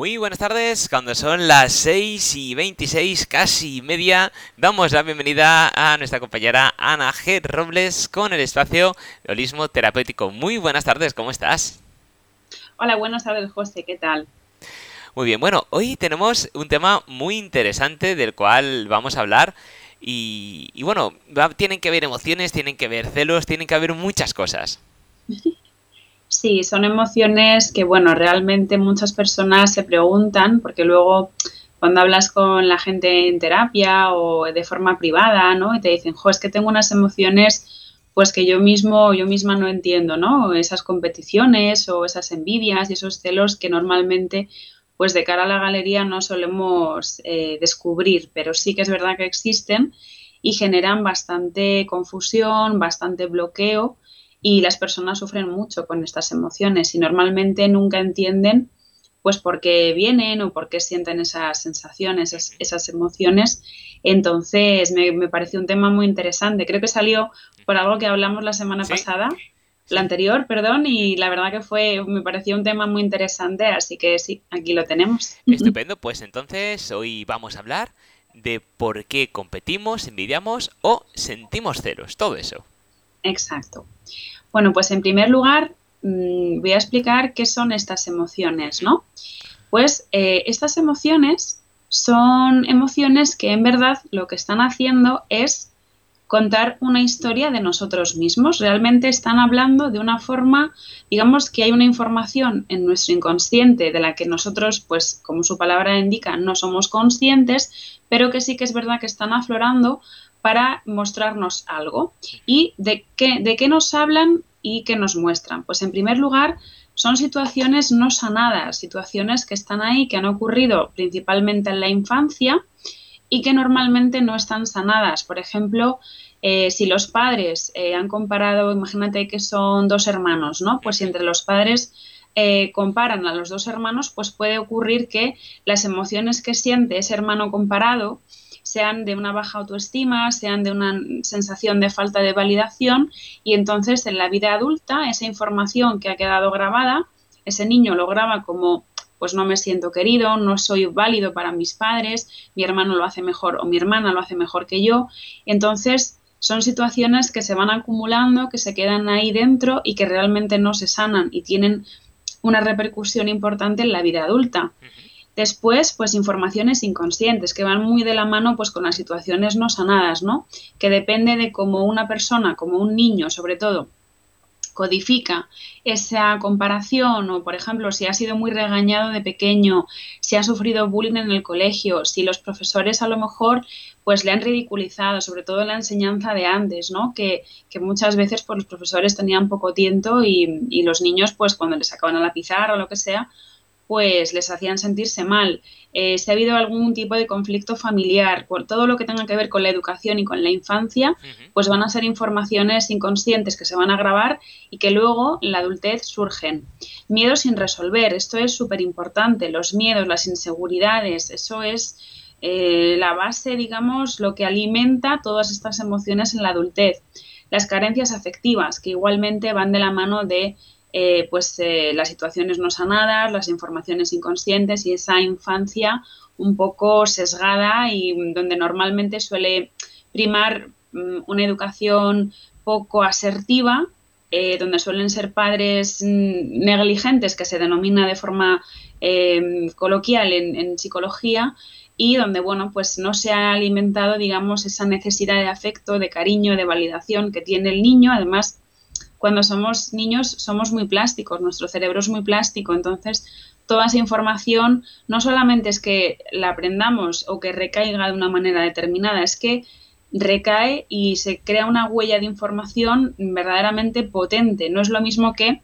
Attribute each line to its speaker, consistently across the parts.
Speaker 1: Muy buenas tardes, cuando son las 6 y 26, casi media, damos la bienvenida a nuestra compañera Ana G. Robles con el espacio de holismo terapéutico. Muy buenas tardes, ¿cómo estás?
Speaker 2: Hola, buenas tardes, José, ¿qué tal?
Speaker 1: Muy bien, bueno, hoy tenemos un tema muy interesante del cual vamos a hablar y, bueno, tienen que ver emociones, tienen que ver celos, tienen que haber muchas cosas.
Speaker 2: Sí, son emociones que, bueno, realmente muchas personas se preguntan, porque luego cuando hablas con la gente en terapia o de forma privada, ¿no? Y te dicen, jo, es que tengo unas emociones pues que yo mismo, yo misma no entiendo, ¿no? Esas competiciones o esas envidias y esos celos que normalmente pues de cara a la galería no solemos eh, descubrir, pero sí que es verdad que existen y generan bastante confusión, bastante bloqueo y las personas sufren mucho con estas emociones y normalmente nunca entienden pues por qué vienen o por qué sienten esas sensaciones, esas, emociones. Entonces me, me, pareció un tema muy interesante. Creo que salió por algo que hablamos la semana pasada, la anterior, perdón, y la verdad que fue, me pareció un tema muy interesante, así que sí, aquí lo tenemos.
Speaker 1: Estupendo, pues entonces hoy vamos a hablar de por qué competimos, envidiamos o sentimos celos, todo eso.
Speaker 2: Exacto. Bueno, pues en primer lugar mm, voy a explicar qué son estas emociones, ¿no? Pues eh, estas emociones son emociones que en verdad lo que están haciendo es contar una historia de nosotros mismos. Realmente están hablando de una forma, digamos que hay una información en nuestro inconsciente de la que nosotros, pues como su palabra indica, no somos conscientes, pero que sí que es verdad que están aflorando para mostrarnos algo. ¿Y de qué, de qué nos hablan y qué nos muestran? Pues en primer lugar, son situaciones no sanadas, situaciones que están ahí, que han ocurrido principalmente en la infancia y que normalmente no están sanadas. Por ejemplo, eh, si los padres eh, han comparado, imagínate que son dos hermanos, ¿no? Pues si entre los padres eh, comparan a los dos hermanos, pues puede ocurrir que las emociones que siente ese hermano comparado sean de una baja autoestima, sean de una sensación de falta de validación y entonces en la vida adulta esa información que ha quedado grabada, ese niño lo graba como pues no me siento querido, no soy válido para mis padres, mi hermano lo hace mejor o mi hermana lo hace mejor que yo. Entonces son situaciones que se van acumulando, que se quedan ahí dentro y que realmente no se sanan y tienen una repercusión importante en la vida adulta. Después, pues informaciones inconscientes que van muy de la mano pues con las situaciones no sanadas, ¿no? Que depende de cómo una persona, como un niño sobre todo, codifica esa comparación o, por ejemplo, si ha sido muy regañado de pequeño, si ha sufrido bullying en el colegio, si los profesores a lo mejor pues le han ridiculizado, sobre todo en la enseñanza de antes, ¿no? Que, muchas veces pues, los profesores tenían poco tiempo y, y los niños pues cuando les sacaban a la pizarra o lo que sea, pues les hacían sentirse mal. Eh, si ha habido algún tipo de conflicto familiar, por todo lo que tenga que ver con la educación y con la infancia, pues van a ser informaciones inconscientes que se van a grabar y que luego en la adultez surgen. Miedos sin resolver, esto es súper importante, los miedos, las inseguridades, eso es eh, la base, digamos, lo que alimenta todas estas emociones en la adultez. Las carencias afectivas, que igualmente van de la mano de eh, pues eh, las situaciones no sanadas, las informaciones inconscientes y esa infancia un poco sesgada y donde normalmente suele primar mm, una educación poco asertiva, eh, donde suelen ser padres mm, negligentes, que se denomina de forma coloquial en, en, psicología, y donde, bueno, pues no se ha alimentado, digamos, esa necesidad de afecto, de cariño, de validación que tiene el niño, además cuando somos niños somos muy plásticos, nuestro cerebro es muy plástico, entonces toda esa información no solamente es que la aprendamos o que recaiga de una manera determinada, es que recae y se crea una huella de información verdaderamente potente. No es lo mismo que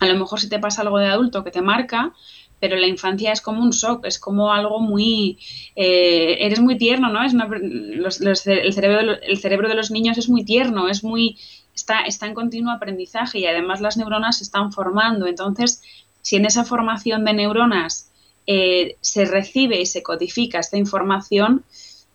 Speaker 2: a lo mejor si te pasa algo de adulto que te marca, pero la infancia es como un shock, es como algo muy... Eh, eres muy tierno, ¿no? Es el, cerebro, el cerebro de los niños es muy tierno, es muy está, está en continuo aprendizaje y además las neuronas se están formando. Entonces, si en esa formación de neuronas eh, se recibe y se codifica esta información,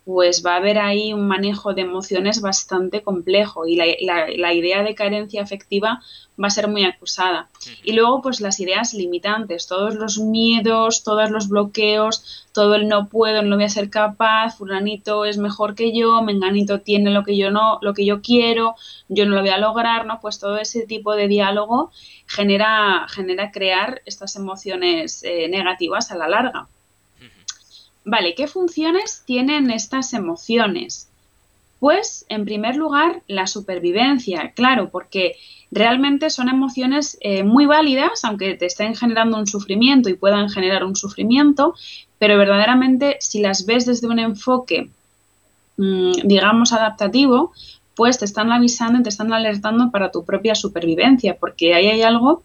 Speaker 2: pues va a haber ahí un manejo de emociones bastante complejo y la, idea de carencia afectiva va a ser muy acusada. Y luego, pues las ideas limitantes, todos los miedos, todos los bloqueos, todo el no puedo, no voy a ser capaz, fulanito es mejor que yo, menganito tiene lo que yo no, lo que yo quiero, yo no lo voy a lograr, ¿no? Pues todo ese tipo de diálogo genera, genera crear estas emociones eh, negativas a la larga. Vale, ¿qué funciones tienen estas emociones? Pues, en primer lugar, la supervivencia, claro, porque realmente son emociones eh, muy válidas, aunque te estén generando un sufrimiento y puedan generar un sufrimiento, pero verdaderamente si las ves desde un enfoque, mm, digamos, adaptativo, pues te están avisando y te están alertando para tu propia supervivencia, porque ahí hay algo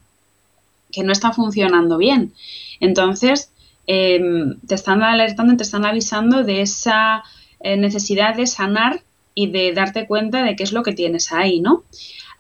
Speaker 2: que no está funcionando bien. Entonces, Em, te están alertando, te están avisando de esa eh, necesidad de sanar y de darte cuenta de qué es lo que tienes ahí, ¿no?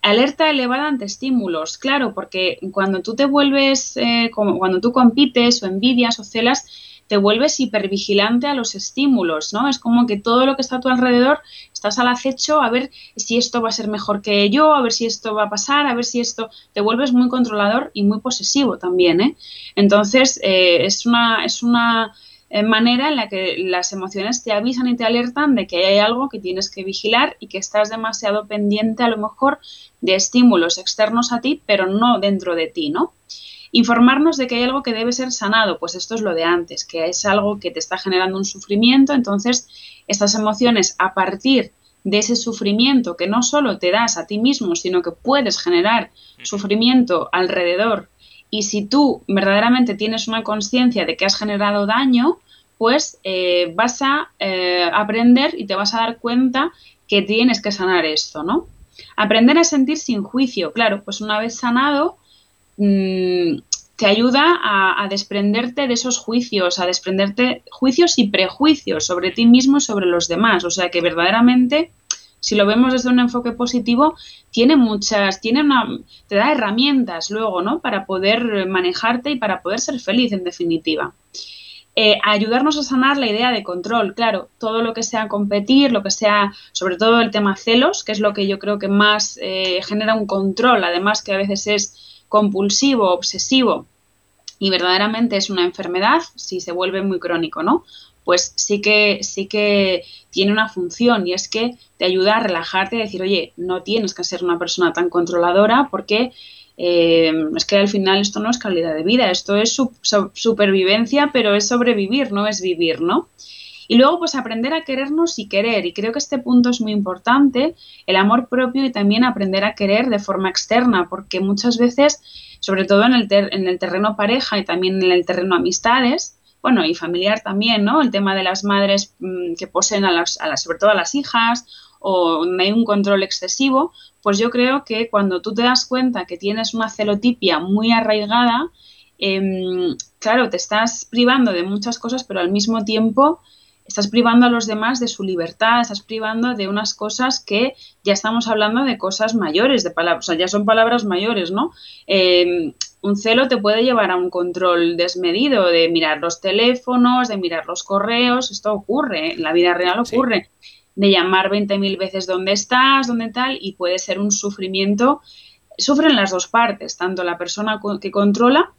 Speaker 2: Alerta elevada ante estímulos, claro, porque cuando tú te vuelves, eh, como, cuando tú compites o envidias o celas, te vuelves hipervigilante a los estímulos, ¿no? Es como que todo lo que está a tu alrededor estás al acecho a ver si esto va a ser mejor que yo, a ver si esto va a pasar, a ver si esto te vuelves muy controlador y muy posesivo también, ¿eh? Entonces, eh, es una, es una eh, manera en la que las emociones te avisan y te alertan de que hay algo que tienes que vigilar y que estás demasiado pendiente a lo mejor de estímulos externos a ti, pero no dentro de ti, ¿no? Informarnos de que hay algo que debe ser sanado, pues esto es lo de antes, que es algo que te está generando un sufrimiento, entonces estas emociones a partir de ese sufrimiento que no solo te das a ti mismo, sino que puedes generar sufrimiento alrededor y si tú verdaderamente tienes una conciencia de que has generado daño, pues eh, vas a eh, aprender y te vas a dar cuenta que tienes que sanar esto, ¿no? Aprender a sentir sin juicio, claro, pues una vez sanado, Mm, te ayuda a, desprenderte de esos juicios, a desprenderte juicios y prejuicios sobre ti mismo y sobre los demás. O sea que verdaderamente, si lo vemos desde un enfoque positivo, tiene muchas, tiene una, te da herramientas luego, ¿no? Para poder manejarte y para poder ser feliz, en definitiva. Eh, ayudarnos a sanar la idea de control, claro, todo lo que sea competir, lo que sea, sobre todo el tema celos, que es lo que yo creo que más eh, genera un control, además que a veces es compulsivo, obsesivo y verdaderamente es una enfermedad, si se vuelve muy crónico, ¿no? Pues sí que, sí que tiene una función y es que te ayuda a relajarte y decir, oye, no tienes que ser una persona tan controladora porque eh, es que al final esto no es calidad de vida, esto es supervivencia, pero es sobrevivir, no es vivir, ¿no? Y luego, pues aprender a querernos y querer. Y creo que este punto es muy importante, el amor propio y también aprender a querer de forma externa, porque muchas veces, sobre todo en el, en el terreno pareja y también en el terreno amistades, bueno, y familiar también, ¿no? El tema de las madres mm, que poseen a las, a las, sobre todo a las hijas, o hay un control excesivo, pues yo creo que cuando tú te das cuenta que tienes una celotipia muy arraigada, em, claro, te estás privando de muchas cosas, pero al mismo tiempo estás privando a los demás de su libertad, estás privando de unas cosas que ya estamos hablando de cosas mayores, de palabras, o sea, ya son palabras mayores, ¿no? Em, un celo te puede llevar a un control desmedido de mirar los teléfonos, de mirar los correos, esto ocurre, en la vida real ocurre, de llamar 20.000 veces dónde estás, dónde tal, y puede ser un sufrimiento, sufren las dos partes, tanto la persona que controla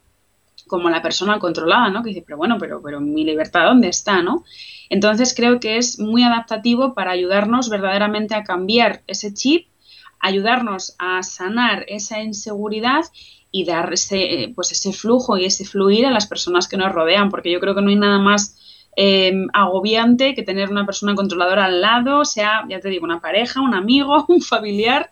Speaker 2: como la persona controlada, ¿no? Que dice, pero bueno, pero, pero mi libertad, ¿dónde está, no? Entonces creo que es muy adaptativo para ayudarnos verdaderamente a cambiar ese chip, ayudarnos a sanar esa inseguridad y dar ese, pues ese flujo y ese fluir a las personas que nos rodean, porque yo creo que no hay nada más em, agobiante que tener una persona controladora al lado, sea, ya te digo, una pareja, un amigo, un familiar,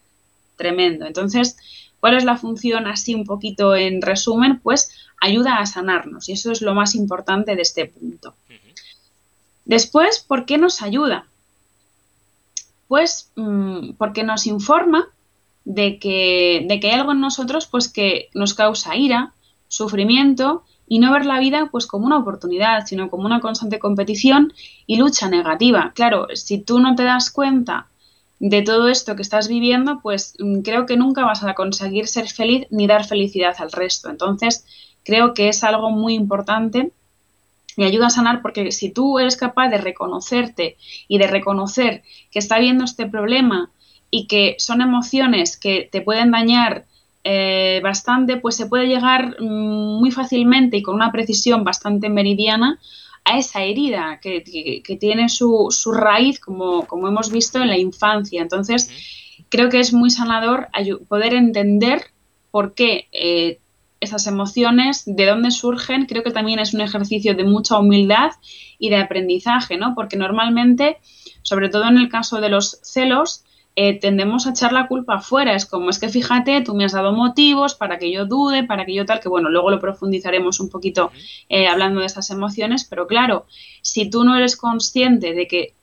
Speaker 2: tremendo. Entonces, ¿cuál es la función así un poquito en resumen? Pues ayuda a sanarnos y eso es lo más importante de este punto. Después, ¿por qué nos ayuda? Pues mm, porque nos informa de que, de que hay algo en nosotros pues, que nos causa ira, sufrimiento y no ver la vida pues como una oportunidad, sino como una constante competición y lucha negativa. Claro, si tú no te das cuenta de todo esto que estás viviendo, pues mm, creo que nunca vas a conseguir ser feliz ni dar felicidad al resto. Entonces, creo que es algo muy importante y ayuda a sanar porque si tú eres capaz de reconocerte y de reconocer que está habiendo este problema y que son emociones que te pueden dañar eh, bastante, pues se puede llegar mm, muy fácilmente y con una precisión bastante meridiana a esa herida que, tiene su, raíz, como, como, hemos visto, en la infancia. Entonces, creo que es muy sanador poder entender por qué eh, esas emociones, de dónde surgen, creo que también es un ejercicio de mucha humildad y de aprendizaje, ¿no? Porque normalmente, sobre todo en el caso de los celos, eh, tendemos a echar la culpa afuera. Es como, es que fíjate, tú me has dado motivos para que yo dude, para que yo tal, que bueno, luego lo profundizaremos un poquito eh, hablando de esas emociones, pero claro, si tú no eres consciente de que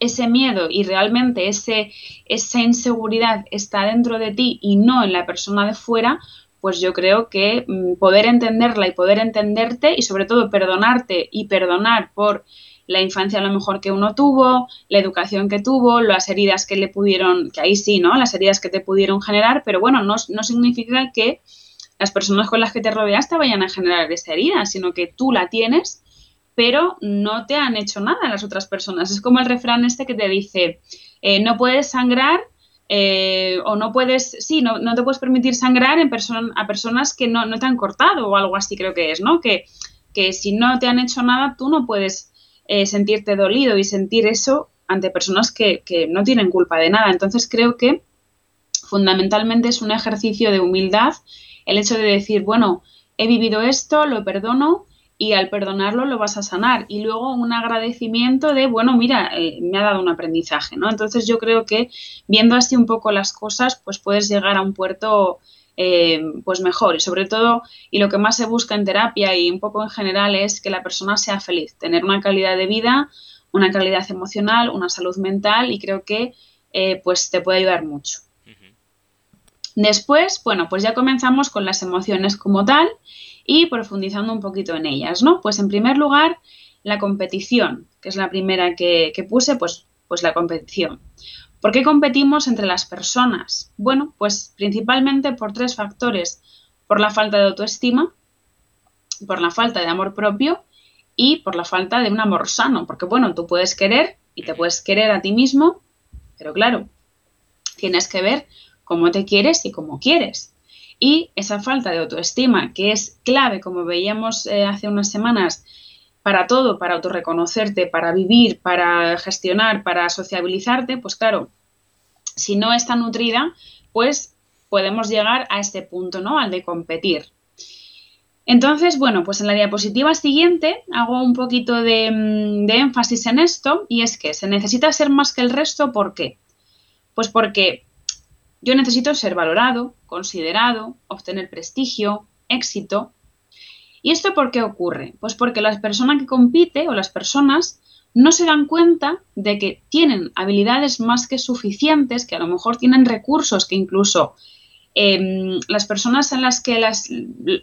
Speaker 2: ese miedo y realmente ese, esa inseguridad está dentro de ti y no en la persona de fuera, pues yo creo que mm, poder entenderla y poder entenderte y sobre todo perdonarte y perdonar por la infancia a lo mejor que uno tuvo, la educación que tuvo, las heridas que le pudieron, que ahí sí, ¿no? Las heridas que te pudieron generar, pero bueno, no, no significa que las personas con las que te rodeas te vayan a generar esa herida, sino que tú la tienes, pero no te han hecho nada las otras personas. Es como el refrán este que te dice, eh, no puedes sangrar eh, o no puedes, sí, no, no, te puedes permitir sangrar en a personas que no, no, te han cortado o algo así creo que es, ¿no? Que, que si no te han hecho nada, tú no puedes eh, sentirte dolido y sentir eso ante personas que, no tienen culpa de nada. Entonces creo que fundamentalmente es un ejercicio de humildad el hecho de decir, bueno, he vivido esto, lo perdono y al perdonarlo lo vas a sanar. Y luego un agradecimiento de, bueno, mira, eh, me ha dado un aprendizaje, ¿no? Entonces yo creo que viendo así un poco las cosas, pues puedes llegar a un puerto eh, pues mejor y sobre todo y lo que más se busca en terapia y un poco en general es que la persona sea feliz, tener una calidad de vida, una calidad emocional, una salud mental y creo que eh, pues te puede ayudar mucho. Después, bueno, pues ya comenzamos con las emociones como tal y profundizando un poquito en ellas, ¿no? Pues en primer lugar, la competición, que es la primera que, que puse, pues, pues la competición. ¿Por qué competimos entre las personas? Bueno, pues principalmente por tres factores. Por la falta de autoestima, por la falta de amor propio y por la falta de un amor sano. Porque bueno, tú puedes querer y te puedes querer a ti mismo, pero claro, tienes que ver cómo te quieres y cómo quieres. Y esa falta de autoestima, que es clave, como veíamos eh, hace unas semanas, para todo, para autorreconocerte, para vivir, para gestionar, para sociabilizarte, pues claro, si no está nutrida, pues podemos llegar a este punto, ¿no? Al de competir. Entonces, bueno, pues en la diapositiva siguiente hago un poquito de, mm, de, énfasis en esto y es que se necesita ser más que el resto, ¿por qué? Pues porque yo necesito ser valorado, considerado, obtener prestigio, éxito, ¿Y esto por qué ocurre? Pues porque la persona que compite o las personas no se dan cuenta de que tienen habilidades más que suficientes, que a lo mejor tienen recursos que incluso em, las personas en las que las,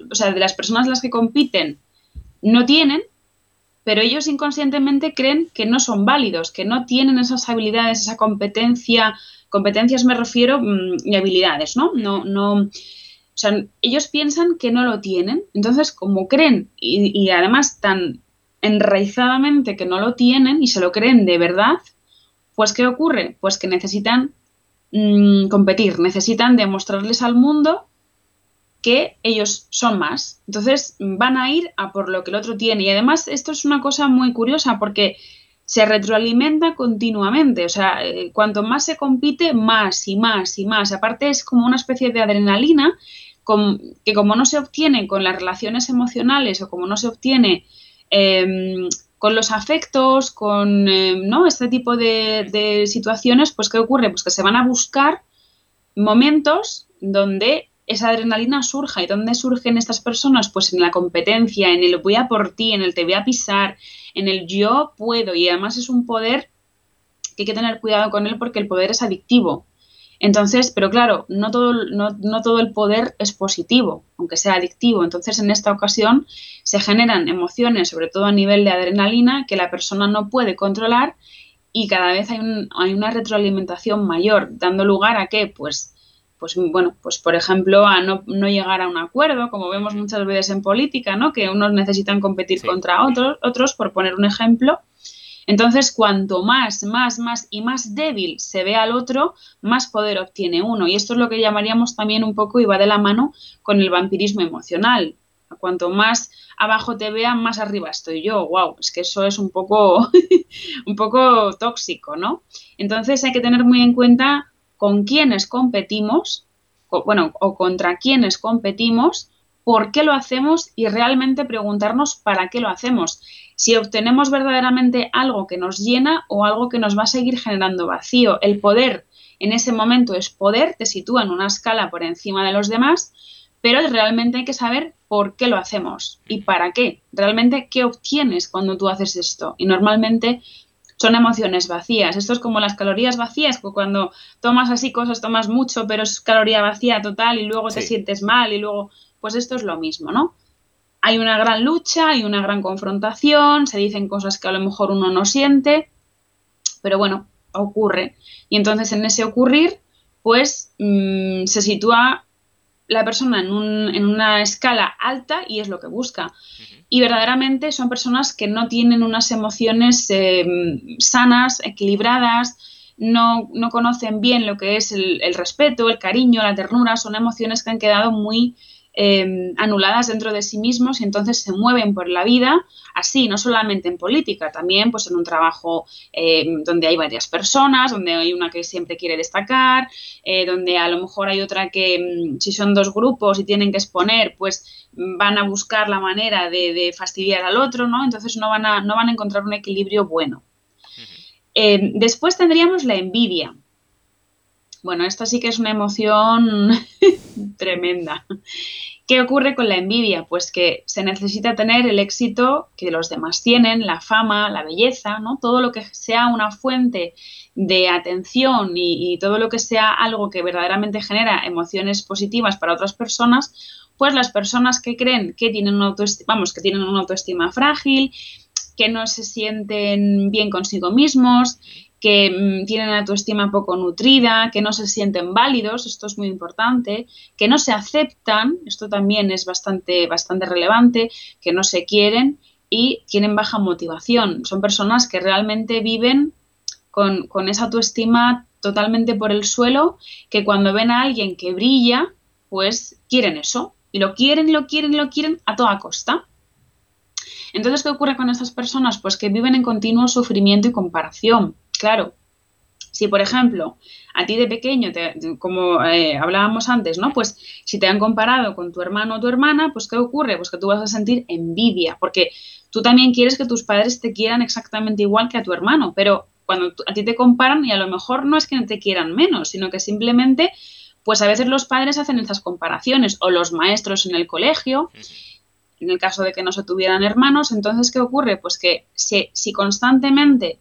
Speaker 2: o sea, de las personas las que compiten no tienen, pero ellos inconscientemente creen que no son válidos, que no tienen esas habilidades, esa competencia, competencias me refiero mm, y habilidades, ¿no? No, no, o sea, ellos piensan que no lo tienen, entonces como creen y, además tan enraizadamente que no lo tienen y se lo creen de verdad, pues ¿qué ocurre? Pues que necesitan mm, competir, necesitan demostrarles al mundo que ellos son más. Entonces van a ir a por lo que el otro tiene. Y además esto es una cosa muy curiosa porque se retroalimenta continuamente. O sea, eh, cuanto más se compite, más y más y más. Aparte es como una especie de adrenalina que como no se obtiene con las relaciones emocionales o como no se obtiene em, con los afectos, con em, ¿no? este tipo de, situaciones, pues ¿qué ocurre? Pues que se van a buscar momentos donde esa adrenalina surja. ¿Y dónde surgen estas personas? Pues en la competencia, en el voy a por ti, en el te voy a pisar, en el yo puedo. Y además es un poder que hay que tener cuidado con él porque el poder es adictivo. Entonces, pero claro, no todo, no, no todo el poder es positivo, aunque sea adictivo. Entonces, en esta ocasión se generan emociones, sobre todo a nivel de adrenalina, que la persona no puede controlar y cada vez hay, hay una retroalimentación mayor, dando lugar a que, pues, pues bueno, pues por ejemplo, a no, llegar a un acuerdo, como vemos muchas veces en política, ¿no? Que unos necesitan competir contra otros, otros, por poner un ejemplo. Entonces, cuanto más, más, más y más débil se ve al otro, más poder obtiene uno. Y esto es lo que llamaríamos también un poco, y va de la mano con el vampirismo emocional. Cuanto más abajo te vea, más arriba estoy yo. Wow, es que eso es un poco, un poco tóxico, ¿no? Entonces hay que tener muy en cuenta con quiénes competimos, bueno, o contra quiénes competimos, por qué lo hacemos y realmente preguntarnos para qué lo hacemos. Si obtenemos verdaderamente algo que nos llena o algo que nos va a seguir generando vacío. El poder en ese momento es poder, te sitúa en una escala por encima de los demás, pero realmente hay que saber por qué lo hacemos y para qué. Realmente, ¿qué obtienes cuando tú haces esto? Y normalmente son emociones vacías. Esto es como las calorías vacías, cuando tomas así cosas, tomas mucho, pero es caloría vacía total y luego te sientes mal y luego, pues esto es lo mismo, ¿no? Hay una gran lucha, hay una gran confrontación, se dicen cosas que a lo mejor uno no siente, pero bueno, ocurre. Y entonces en ese ocurrir, pues mm, se sitúa la persona en, un, en, una escala alta y es lo que busca. Y verdaderamente son personas que no tienen unas emociones eh, sanas, equilibradas, no, no, conocen bien lo que es el, el, respeto, el cariño, la ternura, son emociones que han quedado muy Em, anuladas dentro de sí mismos y entonces se mueven por la vida así, no solamente en política, también pues en un trabajo em, donde hay varias personas, donde hay una que siempre quiere destacar, eh, donde a lo mejor hay otra que em, si son dos grupos y tienen que exponer, pues van a buscar la manera de, fastidiar al otro, ¿no? Entonces no van a, no van a encontrar un equilibrio bueno. después tendríamos la envidia. Bueno, esta sí que es una emoción tremenda. ¿Qué ocurre con la envidia? Pues que se necesita tener el éxito que los demás tienen, la fama, la belleza, ¿no? Todo lo que sea una fuente de atención y, todo lo que sea algo que verdaderamente genera emociones positivas para otras personas, pues las personas que creen que tienen vamos, que tienen una autoestima frágil, que no se sienten bien consigo mismos, que mm, tienen autoestima poco nutrida, que no se sienten válidos, esto es muy importante, que no se aceptan, esto también es bastante, bastante relevante, que no se quieren y tienen baja motivación. Son personas que realmente viven con, con esa autoestima totalmente por el suelo, que cuando ven a alguien que brilla, pues quieren eso. Y lo quieren, lo quieren, lo quieren a toda costa. Entonces, ¿qué ocurre con estas personas? Pues que viven en continuo sufrimiento y comparación. Claro, si por ejemplo a ti de pequeño, como eh, hablábamos antes, ¿no? Pues si te han comparado con tu hermano o tu hermana, pues ¿qué ocurre? Pues que tú vas a sentir envidia, porque tú también quieres que tus padres te quieran exactamente igual que a tu hermano, pero cuando a ti te comparan y a lo mejor no es que te quieran menos, sino que simplemente, pues a veces los padres hacen estas comparaciones o los maestros en el colegio. En el caso de que no se tuvieran hermanos, entonces, ¿qué ocurre? Pues que si, si constantemente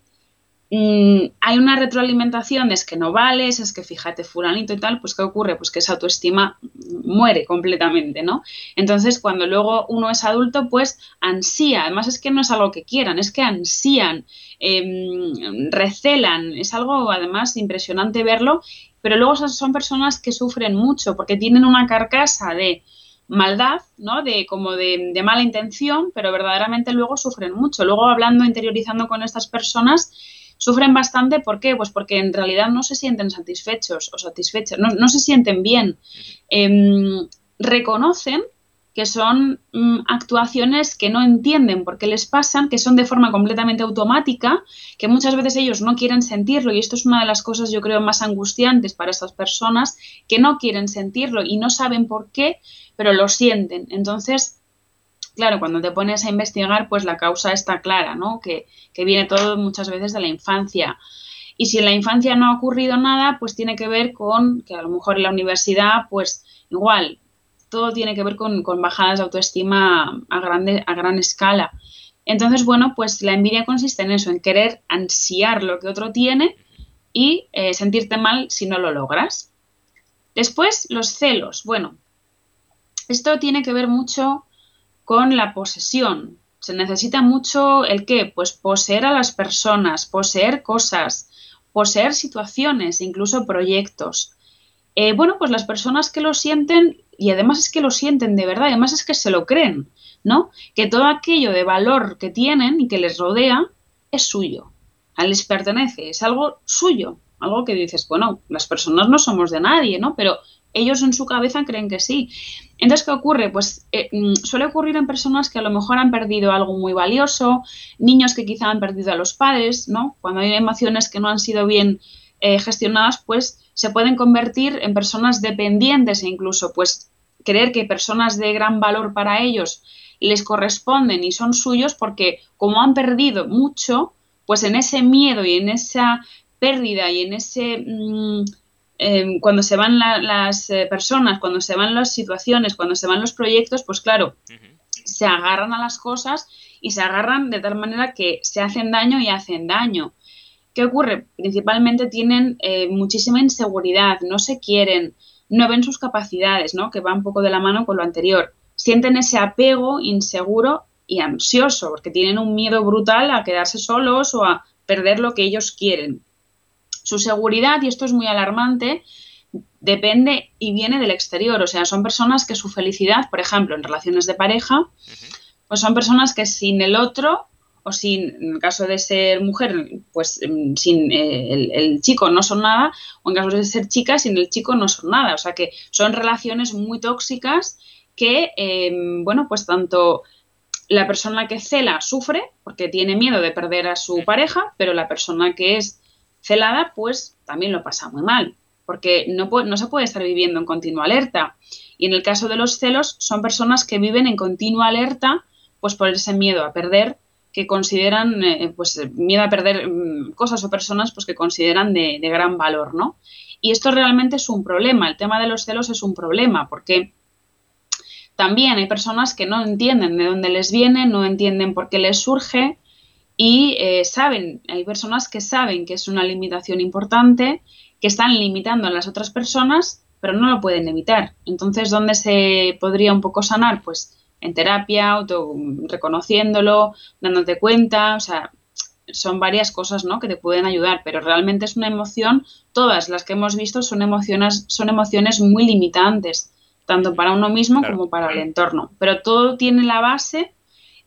Speaker 2: Mm, hay una retroalimentación es que no vales, es que fíjate fulanito y tal, pues ¿qué ocurre? Pues que esa autoestima muere completamente, ¿no? Entonces, cuando luego uno es adulto, pues ansía, además es que no es algo que quieran, es que ansían, em, recelan, es algo además impresionante verlo, pero luego son personas que sufren mucho porque tienen una carcasa de maldad, ¿no? De como de, de mala intención, pero verdaderamente luego sufren mucho. Luego hablando, interiorizando con estas personas, Sufren bastante, ¿por qué? Pues porque en realidad no se sienten satisfechos o satisfechas, no, se sienten bien. Em, reconocen que son mm, actuaciones que no entienden por qué les pasan, que son de forma completamente automática, que muchas veces ellos no quieren sentirlo y esto es una de las cosas yo creo más angustiantes para estas personas, que no quieren sentirlo y no saben por qué, pero lo sienten. Entonces, claro, cuando te pones a investigar, pues la causa está clara, ¿no? Que, viene todo muchas veces de la infancia. Y si en la infancia no ha ocurrido nada, pues tiene que ver con que a lo mejor en la universidad, pues igual, todo tiene que ver con, bajadas de autoestima a, a gran escala. Entonces, bueno, pues la envidia consiste en eso, en querer ansiar lo que otro tiene y eh, sentirte mal si no lo logras. Después, los celos. Bueno, esto tiene que ver mucho con la posesión. Se necesita mucho el qué? Pues poseer a las personas, poseer cosas, poseer situaciones, incluso proyectos. Eh, bueno, pues las personas que lo sienten, y además es que lo sienten de verdad, además es que se lo creen, ¿no? Que todo aquello de valor que tienen y que les rodea es suyo, les pertenece, es algo suyo, algo que dices, bueno, las personas no somos de nadie, ¿no? Pero ellos en su cabeza creen que sí. Entonces, ¿qué ocurre? Pues eh, mm, suele ocurrir en personas que a lo mejor han perdido algo muy valioso, niños que quizá han perdido a los padres, ¿no? Cuando hay emociones que no han sido bien eh, gestionadas, pues se pueden convertir en personas dependientes e incluso, pues, creer que personas de gran valor para ellos les corresponden y son suyos porque como han perdido mucho, pues en ese miedo y en esa pérdida y en ese... Mm, Em, cuando se van las eh, personas, cuando se van las situaciones, cuando se van los proyectos, pues claro, se agarran a las cosas y se agarran de tal manera que se hacen daño y hacen daño. ¿Qué ocurre? Principalmente tienen eh, muchísima inseguridad, no se quieren, no ven sus capacidades, ¿no? Que va un poco de la mano con lo anterior. Sienten ese apego inseguro y ansioso, porque tienen un miedo brutal a quedarse solos o a perder lo que ellos quieren. Su seguridad, y esto es muy alarmante, depende y viene del exterior. O sea, son personas que su felicidad, por ejemplo, en relaciones de pareja, pues son personas que sin el otro o sin, en el caso de ser mujer, pues mm, sin eh, el, chico no son nada, o en caso de ser chica, sin el chico no son nada. O sea que son relaciones muy tóxicas que, em, bueno, pues tanto la persona que cela sufre porque tiene miedo de perder a su pareja, pero la persona que es celada, pues también lo pasa muy mal, porque no, no se puede estar viviendo en continua alerta. Y en el caso de los celos, son personas que viven en continua alerta, pues por ese miedo a perder, que consideran, eh, pues miedo a perder mm, cosas o personas, pues que consideran de, de gran valor, ¿no? Y esto realmente es un problema, el tema de los celos es un problema, porque también hay personas que no entienden de dónde les viene, no entienden por qué les surge, y eh, saben, hay personas que saben que es una limitación importante, que están limitando a las otras personas, pero no lo pueden evitar. Entonces, ¿dónde se podría un poco sanar? Pues en terapia, auto, reconociéndolo, dándote cuenta, o sea, son varias cosas ¿no? que te pueden ayudar, pero realmente es una emoción, todas las que hemos visto son emociones, son emociones muy limitantes, tanto para uno mismo como para el entorno. Pero todo tiene la base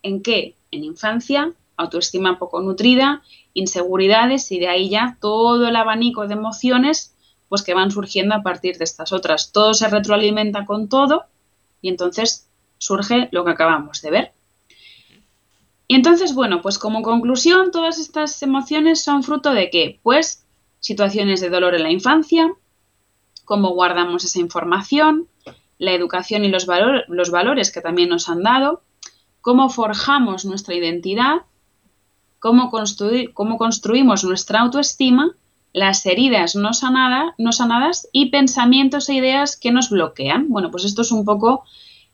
Speaker 2: en que en infancia autoestima poco nutrida, inseguridades y de ahí ya todo el abanico de emociones pues que van surgiendo a partir de estas otras. Todo se retroalimenta con todo y entonces surge lo que acabamos de ver. Y entonces, bueno, pues como conclusión, todas estas emociones son fruto de qué? Pues situaciones de dolor en la infancia, cómo guardamos esa información, la educación y los, los valores que también nos han dado, cómo forjamos nuestra identidad cómo, construimos nuestra autoestima, las heridas no, no sanadas y pensamientos e ideas que nos bloquean. Bueno, pues esto es un poco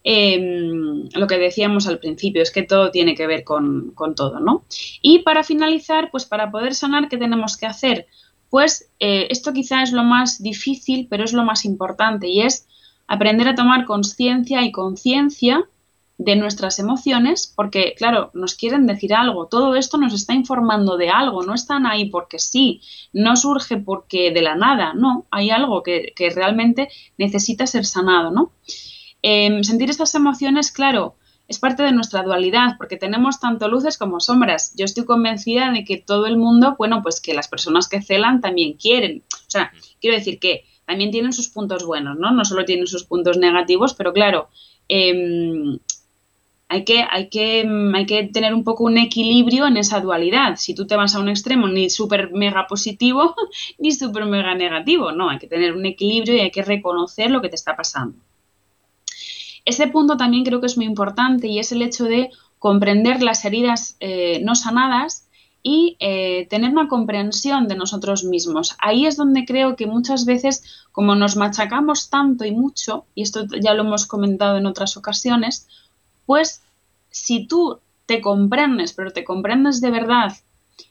Speaker 2: em, lo que decíamos al principio, es que todo tiene que ver con, todo, ¿no? Y para finalizar, pues para poder sanar, ¿qué tenemos que hacer? Pues eh, esto quizá es lo más difícil, pero es lo más importante y es aprender a tomar conciencia y conciencia de nuestras emociones, porque, claro, nos quieren decir algo, todo esto nos está informando de algo, no están ahí porque sí, no surge porque de la nada, no, hay algo que, realmente necesita ser sanado, ¿no? Em, sentir estas emociones, claro, es parte de nuestra dualidad, porque tenemos tanto luces como sombras. Yo estoy convencida de que todo el mundo, bueno, pues que las personas que celan también quieren. O sea, quiero decir que también tienen sus puntos buenos, ¿no? No solo tienen sus puntos negativos, pero claro, eh, hay que, hay, que, mm, hay que tener un poco un equilibrio en esa dualidad. Si tú te vas a un extremo, ni súper mega positivo, ni súper mega negativo. No, hay que tener un equilibrio y hay que reconocer lo que te está pasando. Ese punto también creo que es muy importante y es el hecho de comprender las heridas eh, no sanadas y eh, tener una comprensión de nosotros mismos. Ahí es donde creo que muchas veces, como nos machacamos tanto y mucho, y esto ya lo hemos comentado en otras ocasiones, pues si tú te comprendes, pero te comprendes de verdad,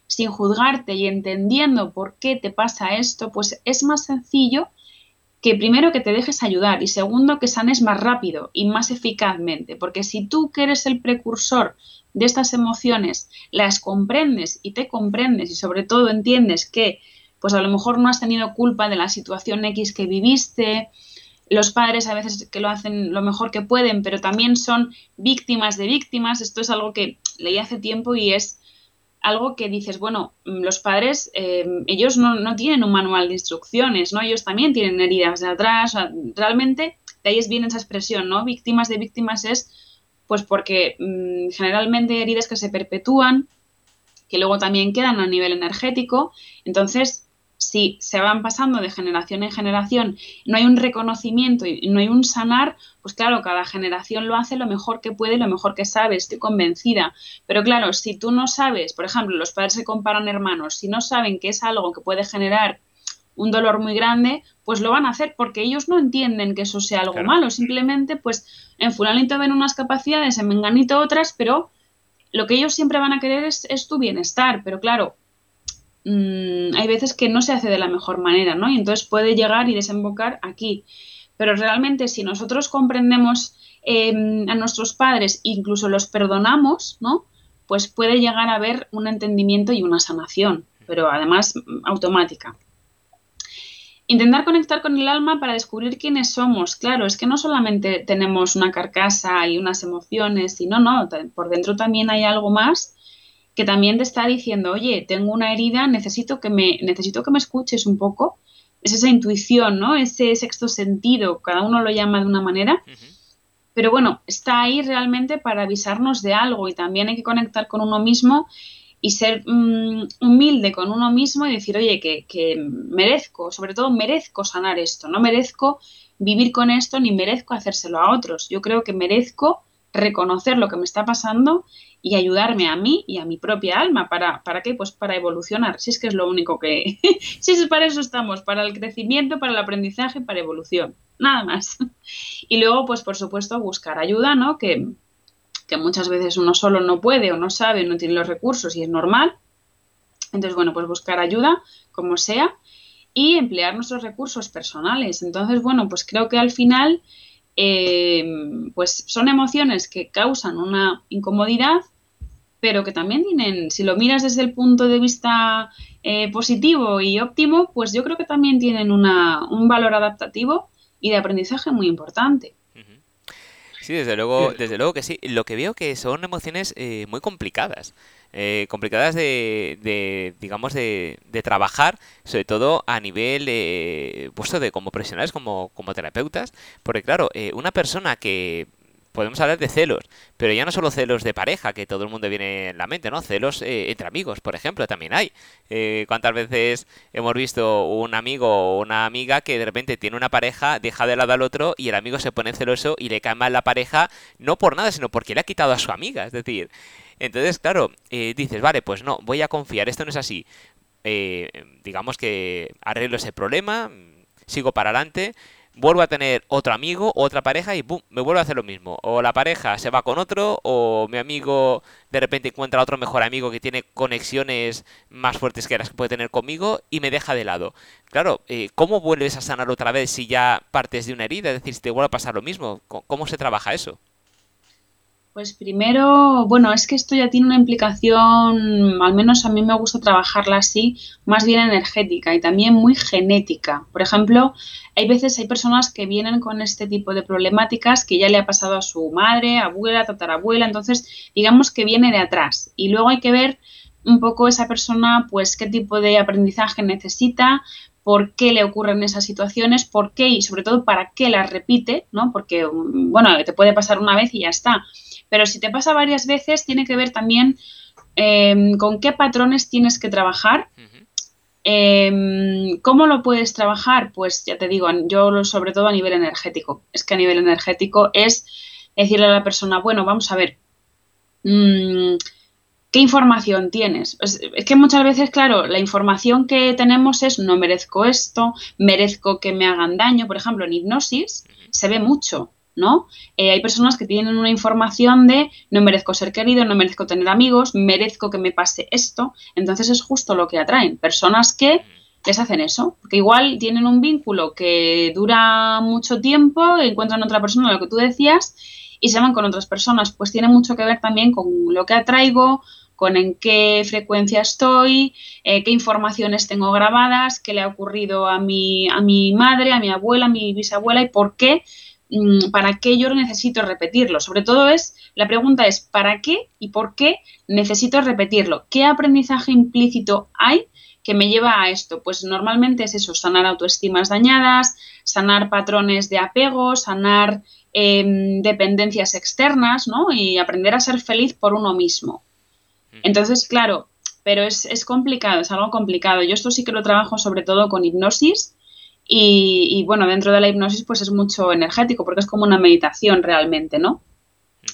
Speaker 2: sin juzgarte y entendiendo por qué te pasa esto, pues es más sencillo que primero que te dejes ayudar y segundo que sanes más rápido y más eficazmente, porque si tú que eres el precursor de estas emociones las comprendes y te comprendes y sobre todo entiendes que pues a lo mejor no has tenido culpa de la situación X que viviste, los padres a veces que lo hacen lo mejor que pueden, pero también son víctimas de víctimas. Esto es algo que leí hace tiempo y es algo que dices, bueno, los padres, eh, ellos no, tienen un manual de instrucciones, ¿no? Ellos también tienen heridas de atrás. realmente, de ahí es bien esa expresión, ¿no? Víctimas de víctimas es, pues porque mm, generalmente heridas que se perpetúan, que luego también quedan a nivel energético. Entonces, si se van pasando de generación en generación, no hay un reconocimiento y no hay un sanar, pues claro, cada generación lo hace lo mejor que puede, lo mejor que sabe, estoy convencida. Pero claro, si tú no sabes, por ejemplo, los padres se comparan hermanos, si no saben que es algo que puede generar un dolor muy grande, pues lo van a hacer porque ellos no entienden que eso sea algo malo, simplemente pues en fulanito ven unas capacidades, en menganito otras, pero lo que ellos siempre van a querer es, es tu bienestar, pero claro, Mm, hay veces que no se hace de la mejor manera, ¿no? Y entonces puede llegar y desembocar aquí. Pero realmente si nosotros comprendemos em, a nuestros padres, incluso los perdonamos, ¿no? Pues puede llegar a haber un entendimiento y una sanación, pero además mm, automática. Intentar conectar con el alma para descubrir quiénes somos. Claro, es que no solamente tenemos una carcasa y unas emociones, sino, no, por dentro también hay algo más que también te está diciendo, oye, tengo una herida, necesito que me, necesito que me escuches un poco. Es esa intuición, ¿no? Ese sexto sentido, cada uno lo llama de una manera. Pero bueno, está ahí realmente para avisarnos de algo y también hay que conectar con uno mismo y ser mm, humilde con uno mismo y decir, oye, que, que, merezco, sobre todo merezco sanar esto, no merezco vivir con esto ni merezco hacérselo a otros. Yo creo que merezco reconocer lo que me está pasando y ayudarme a mí y a mi propia alma. ¿Para, ¿Para qué? Pues para evolucionar. Si es que es lo único que... si es para eso estamos, para el crecimiento, para el aprendizaje, para evolución. Nada más. y luego, pues por supuesto, buscar ayuda, ¿no? Que, que muchas veces uno solo no puede o no sabe, no tiene los recursos y es normal. Entonces, bueno, pues buscar ayuda, como sea, y emplear nuestros recursos personales. Entonces, bueno, pues creo que al final Em, pues son emociones que causan una incomodidad, pero que también tienen, si lo miras desde el punto de vista eh, positivo y óptimo, pues yo creo que también tienen una, un valor adaptativo y de aprendizaje muy importante.
Speaker 1: Sí, desde luego, desde luego que sí. Lo que veo que son emociones eh, muy complicadas. Eh, complicadas de, de, digamos, de, trabajar, sobre todo a nivel eh, puesto de como profesionales, como, como terapeutas, porque claro, eh, una persona que podemos hablar de celos, pero ya no solo celos de pareja, que todo el mundo viene en la mente, ¿no? Celos eh, entre amigos, por ejemplo, también hay. Eh, ¿Cuántas veces hemos visto un amigo o una amiga que de repente tiene una pareja, deja de lado al otro y el amigo se pone celoso y le cae mal la pareja, no por nada, sino porque le ha quitado a su amiga, es decir... Entonces, claro, eh, dices, vale, pues no, voy a confiar, esto no es así. digamos que arreglo ese problema, sigo para adelante, vuelvo a tener otro amigo, otra pareja y ¡pum! me vuelvo a hacer lo mismo. O la pareja se va con otro, o mi amigo de repente encuentra otro mejor amigo que tiene conexiones más fuertes que las que puede tener conmigo y me deja de lado. Claro, eh, ¿cómo vuelves a sanar otra vez si ya partes de una herida? Es decir, si te vuelve a pasar lo mismo, ¿cómo se trabaja eso?
Speaker 2: Pues primero, bueno, es que esto ya tiene una implicación, al menos a mí me gusta trabajarla así, más bien energética y también muy genética. Por ejemplo, hay veces hay personas que vienen con este tipo de problemáticas que ya le ha pasado a su madre, abuela, tatarabuela, entonces digamos que viene de atrás. Y luego hay que ver un poco esa persona, pues qué tipo de aprendizaje necesita, por qué le ocurren esas situaciones, por qué y sobre todo para qué las repite, ¿no? Porque, bueno, te puede pasar una vez y ya está pero si te pasa varias veces, tiene que ver también em, con qué patrones tienes que trabajar. Em, ¿Cómo lo puedes trabajar? Pues ya te digo, yo sobre todo a nivel energético. Es que a nivel energético es decirle a la persona, bueno, vamos a ver, mm, ¿qué información tienes? es que muchas veces, claro, la información que tenemos es no merezco esto, merezco que me hagan daño. Por ejemplo, en hipnosis se ve mucho. ¿No? Eh, hay personas que tienen una información de no merezco ser querido, no merezco tener amigos, merezco que me pase esto. Entonces es justo lo que atraen. Personas que les hacen eso, porque igual tienen un vínculo que dura mucho tiempo, encuentran otra persona, lo que tú decías, y se van con otras personas. Pues tiene mucho que ver también con lo que atraigo, con en qué frecuencia estoy, eh, qué informaciones tengo grabadas, qué le ha ocurrido a mi, a mi madre, a mi abuela, a mi bisabuela y por qué, para qué yo necesito repetirlo. Sobre todo es, la pregunta es, ¿para qué y por qué necesito repetirlo? ¿Qué aprendizaje implícito hay que me lleva a esto? Pues normalmente es eso, sanar autoestimas dañadas, sanar patrones de apego, sanar em, dependencias externas, ¿no? Y aprender a ser feliz por uno mismo. Entonces, claro, pero es, complicado, es algo complicado. Yo esto sí que lo trabajo sobre todo con hipnosis y, bueno, dentro de la hipnosis pues es mucho energético porque es como una meditación realmente, ¿no?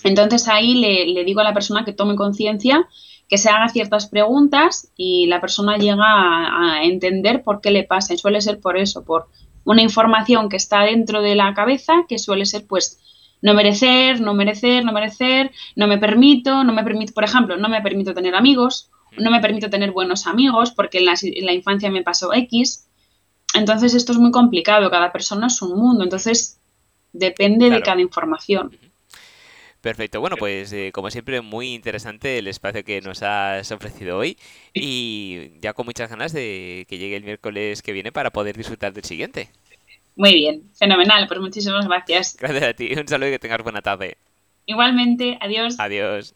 Speaker 2: Entonces ahí le, digo a la persona que tome conciencia, que se haga ciertas preguntas y la persona llega a, a, entender por qué le pasa y suele ser por eso, por una información que está dentro de la cabeza que suele ser pues no merecer, no merecer, no merecer, no me permito, no me permito, por ejemplo, no me permito tener amigos, no me permito tener buenos amigos porque en la, infancia me pasó X. Entonces esto es muy complicado, cada persona es un mundo, entonces depende de cada información.
Speaker 1: Perfecto, bueno, pues eh, como siempre muy interesante el espacio que nos has ofrecido hoy y ya con muchas ganas de que llegue el miércoles que viene para poder disfrutar del siguiente.
Speaker 2: Muy bien, fenomenal, pues muchísimas gracias.
Speaker 1: Gracias a ti, un saludo y que tengas buena tarde.
Speaker 2: Igualmente, adiós.
Speaker 1: Adiós.